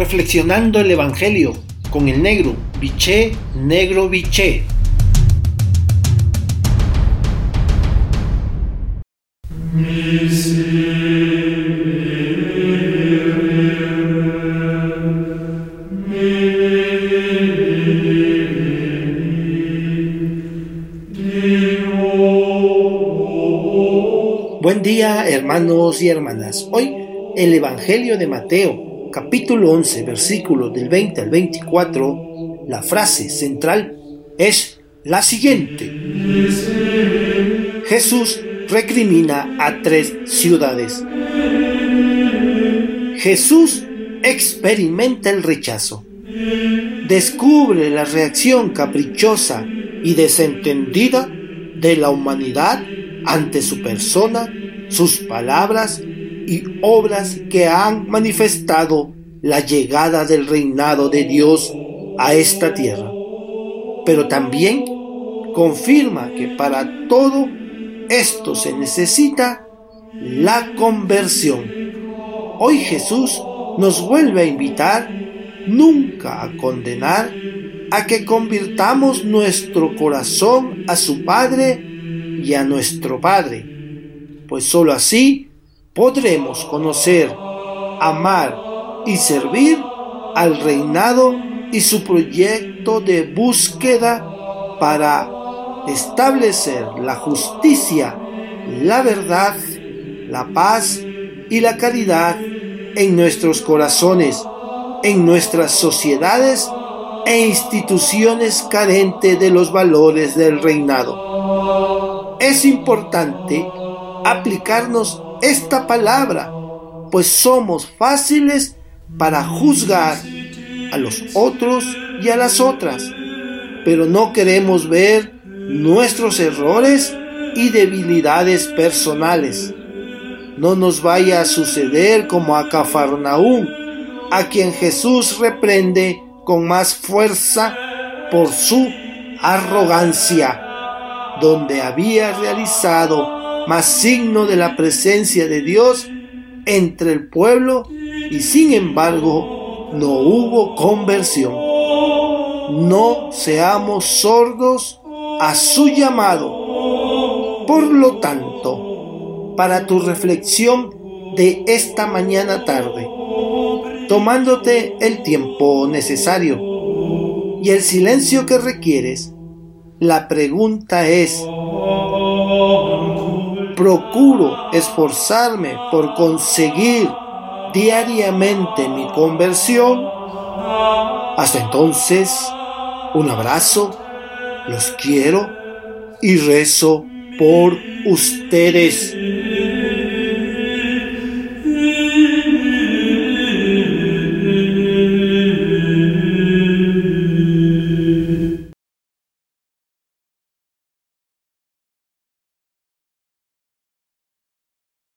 reflexionando el Evangelio con el negro, biché, negro, biché. Buen día hermanos y hermanas. Hoy el Evangelio de Mateo, capítulo 11, versículos del 20 al 24, la frase central es la siguiente. Jesús recrimina a tres ciudades. Jesús experimenta el rechazo. Descubre la reacción caprichosa y desentendida de la humanidad ante su persona, sus palabras y obras que han manifestado la llegada del reinado de Dios a esta tierra. Pero también confirma que para todo esto se necesita la conversión. Hoy Jesús nos vuelve a invitar nunca a condenar a que convirtamos nuestro corazón a su Padre y a nuestro Padre, pues sólo así podremos conocer, amar y servir al reinado y su proyecto de búsqueda para establecer la justicia, la verdad, la paz y la caridad en nuestros corazones, en nuestras sociedades e instituciones carentes de los valores del reinado. Es importante aplicarnos esta palabra, pues somos fáciles para juzgar a los otros y a las otras, pero no queremos ver nuestros errores y debilidades personales. No nos vaya a suceder como a Cafarnaúm, a quien Jesús reprende con más fuerza por su arrogancia, donde había realizado más signo de la presencia de Dios entre el pueblo y sin embargo no hubo conversión. No seamos sordos a su llamado. Por lo tanto, para tu reflexión de esta mañana tarde, tomándote el tiempo necesario y el silencio que requieres, la pregunta es, ¿procuro esforzarme por conseguir diariamente mi conversión? Hasta entonces, un abrazo los quiero y rezo por ustedes.